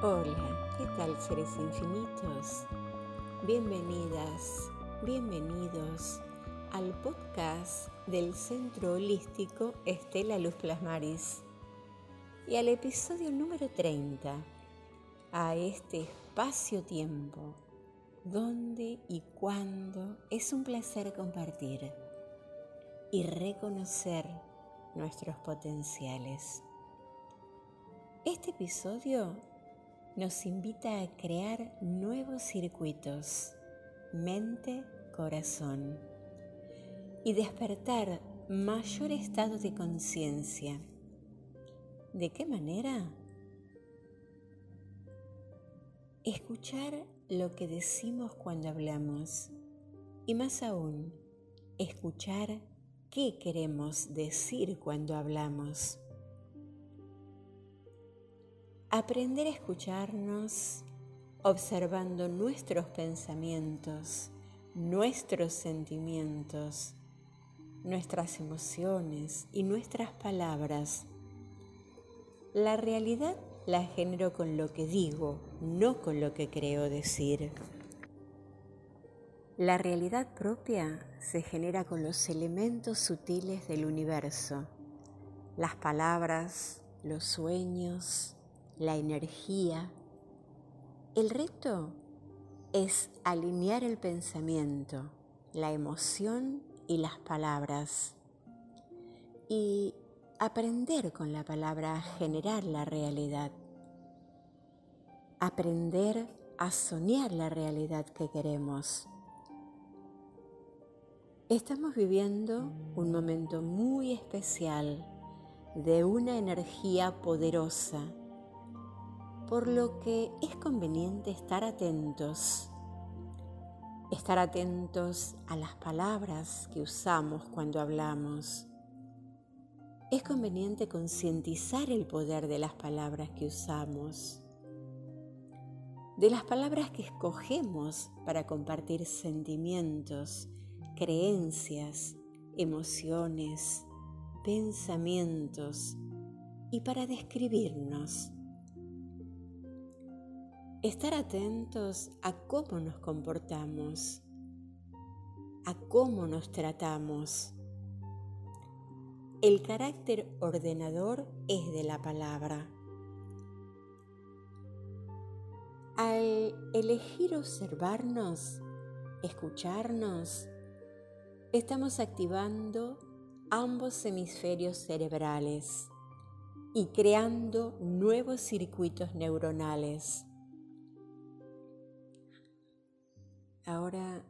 Hola, ¿qué tal seres infinitos? Bienvenidas, bienvenidos al podcast del Centro Holístico Estela Luz Plasmaris y al episodio número 30, a este espacio-tiempo, donde y cuándo es un placer compartir y reconocer nuestros potenciales. Este episodio nos invita a crear nuevos circuitos, mente, corazón, y despertar mayor estado de conciencia. ¿De qué manera? Escuchar lo que decimos cuando hablamos y más aún, escuchar qué queremos decir cuando hablamos. Aprender a escucharnos observando nuestros pensamientos, nuestros sentimientos, nuestras emociones y nuestras palabras. La realidad la genero con lo que digo, no con lo que creo decir. La realidad propia se genera con los elementos sutiles del universo, las palabras, los sueños, la energía. El reto es alinear el pensamiento, la emoción y las palabras y aprender con la palabra a generar la realidad. Aprender a soñar la realidad que queremos. Estamos viviendo un momento muy especial de una energía poderosa por lo que es conveniente estar atentos, estar atentos a las palabras que usamos cuando hablamos. Es conveniente concientizar el poder de las palabras que usamos, de las palabras que escogemos para compartir sentimientos, creencias, emociones, pensamientos y para describirnos Estar atentos a cómo nos comportamos, a cómo nos tratamos. El carácter ordenador es de la palabra. Al elegir observarnos, escucharnos, estamos activando ambos hemisferios cerebrales y creando nuevos circuitos neuronales. Ahora,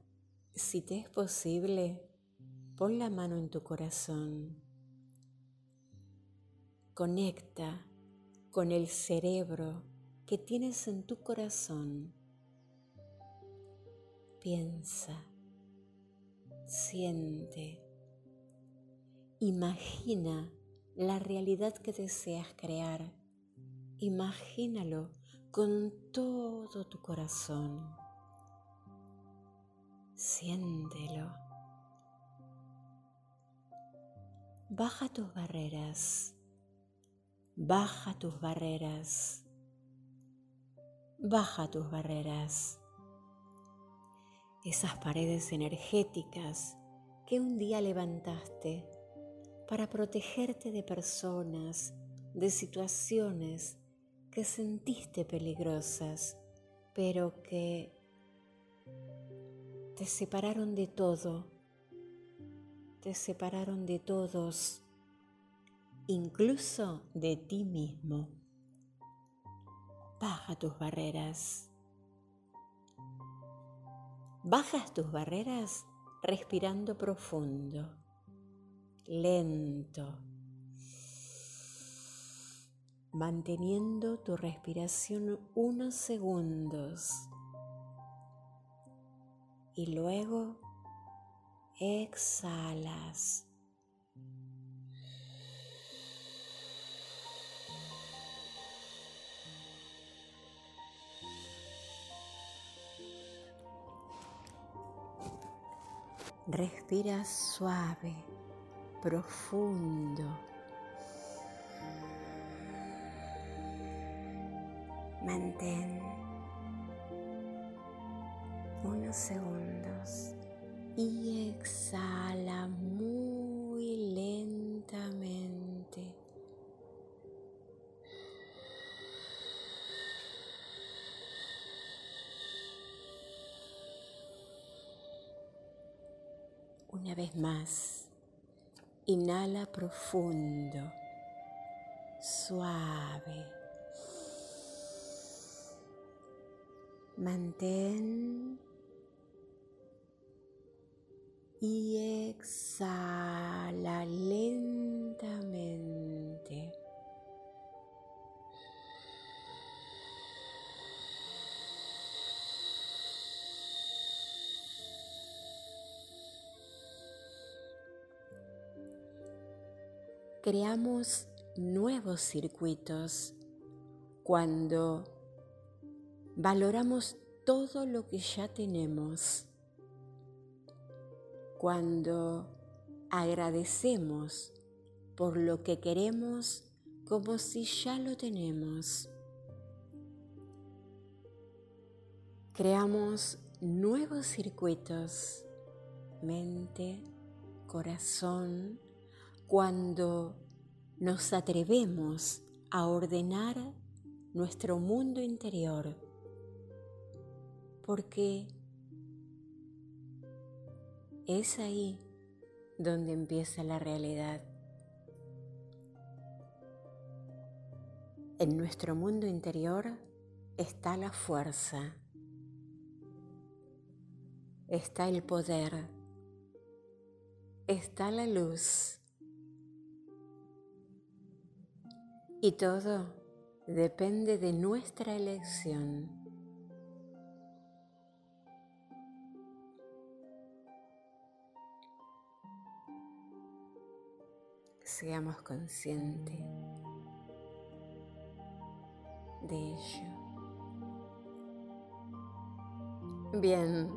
si te es posible, pon la mano en tu corazón. Conecta con el cerebro que tienes en tu corazón. Piensa, siente, imagina la realidad que deseas crear. Imagínalo con todo tu corazón. Siéntelo. Baja tus barreras. Baja tus barreras. Baja tus barreras. Esas paredes energéticas que un día levantaste para protegerte de personas, de situaciones que sentiste peligrosas, pero que te separaron de todo, te separaron de todos, incluso de ti mismo. Baja tus barreras. Bajas tus barreras respirando profundo, lento, manteniendo tu respiración unos segundos y luego exhalas. Respira suave, profundo. Mantén unos segundos y exhala muy lentamente. Una vez más, inhala profundo, suave. Mantén y exhala lentamente. Creamos nuevos circuitos cuando valoramos todo lo que ya tenemos cuando agradecemos por lo que queremos como si ya lo tenemos. Creamos nuevos circuitos, mente, corazón, cuando nos atrevemos a ordenar nuestro mundo interior, porque es ahí donde empieza la realidad. En nuestro mundo interior está la fuerza, está el poder, está la luz. Y todo depende de nuestra elección. Seamos conscientes de ello. Bien,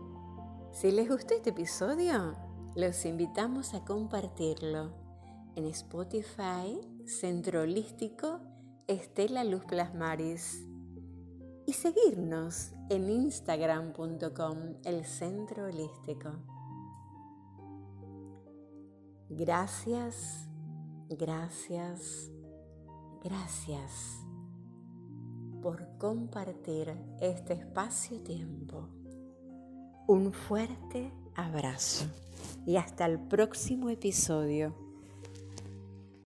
si les gustó este episodio, los invitamos a compartirlo en Spotify, Centro Holístico Estela Luz Plasmaris y seguirnos en instagram.com, el Centro Holístico. Gracias Gracias, gracias por compartir este espacio-tiempo. Un fuerte abrazo y hasta el próximo episodio.